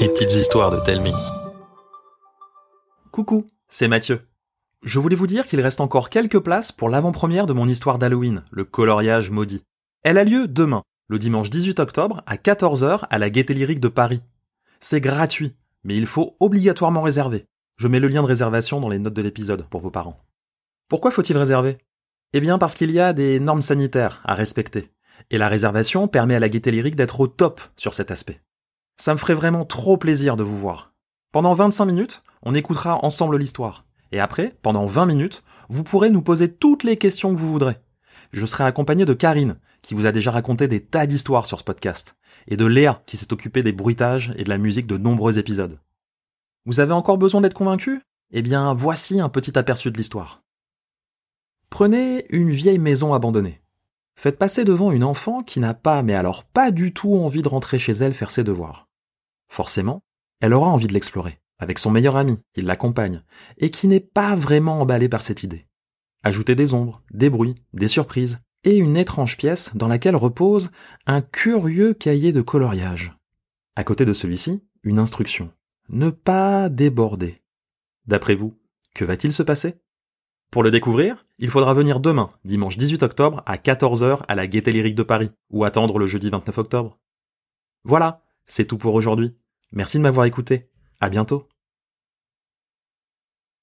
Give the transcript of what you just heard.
Les petites histoires de Telmi. Coucou, c'est Mathieu. Je voulais vous dire qu'il reste encore quelques places pour l'avant-première de mon histoire d'Halloween, le coloriage maudit. Elle a lieu demain, le dimanche 18 octobre, à 14h à la Gaîté Lyrique de Paris. C'est gratuit, mais il faut obligatoirement réserver. Je mets le lien de réservation dans les notes de l'épisode pour vos parents. Pourquoi faut-il réserver? Eh bien parce qu'il y a des normes sanitaires à respecter. Et la réservation permet à la Gaîté Lyrique d'être au top sur cet aspect. Ça me ferait vraiment trop plaisir de vous voir. Pendant 25 minutes, on écoutera ensemble l'histoire. Et après, pendant 20 minutes, vous pourrez nous poser toutes les questions que vous voudrez. Je serai accompagné de Karine, qui vous a déjà raconté des tas d'histoires sur ce podcast, et de Léa, qui s'est occupée des bruitages et de la musique de nombreux épisodes. Vous avez encore besoin d'être convaincu? Eh bien, voici un petit aperçu de l'histoire. Prenez une vieille maison abandonnée. Faites passer devant une enfant qui n'a pas, mais alors pas du tout envie de rentrer chez elle faire ses devoirs. Forcément, elle aura envie de l'explorer, avec son meilleur ami, qui l'accompagne, et qui n'est pas vraiment emballé par cette idée. Ajoutez des ombres, des bruits, des surprises, et une étrange pièce dans laquelle repose un curieux cahier de coloriage. À côté de celui-ci, une instruction. Ne pas déborder. D'après vous, que va-t-il se passer? Pour le découvrir, il faudra venir demain, dimanche 18 octobre, à 14h à la Gaîté Lyrique de Paris, ou attendre le jeudi 29 octobre. Voilà, c'est tout pour aujourd'hui. Merci de m'avoir écouté. À bientôt.